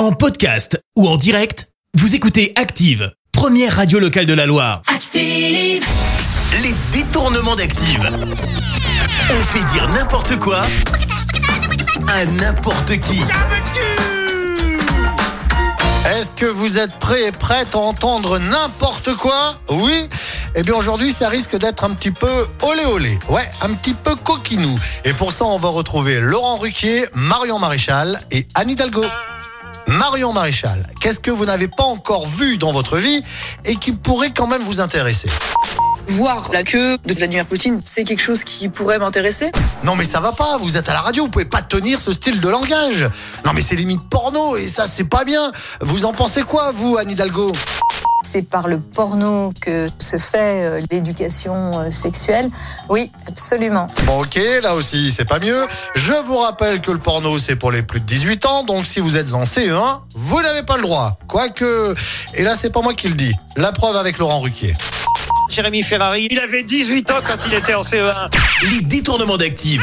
En podcast ou en direct, vous écoutez Active, première radio locale de la Loire. Active. Les détournements d'Active. On fait dire n'importe quoi à n'importe qui. Est-ce que vous êtes prêts et prêtes à entendre n'importe quoi? Oui? Eh bien aujourd'hui ça risque d'être un petit peu olé olé, ouais, un petit peu coquinou. Et pour ça on va retrouver Laurent Ruquier, Marion Maréchal et Anne Hidalgo. Marion Maréchal, qu'est-ce que vous n'avez pas encore vu dans votre vie et qui pourrait quand même vous intéresser? Voir la queue de Vladimir Poutine, c'est quelque chose qui pourrait m'intéresser. Non mais ça va pas, vous êtes à la radio, vous pouvez pas tenir ce style de langage. Non mais c'est limite porno et ça c'est pas bien. Vous en pensez quoi vous, Anne Hidalgo? C'est par le porno que se fait euh, l'éducation euh, sexuelle. Oui, absolument. Bon ok, là aussi c'est pas mieux. Je vous rappelle que le porno c'est pour les plus de 18 ans, donc si vous êtes en CE1, vous n'avez pas le droit. Quoique, et là c'est pas moi qui le dis, la preuve avec Laurent Ruquier. Jérémy Ferrari, il avait 18 ans quand il était en E CE1. Les détournements d'Active.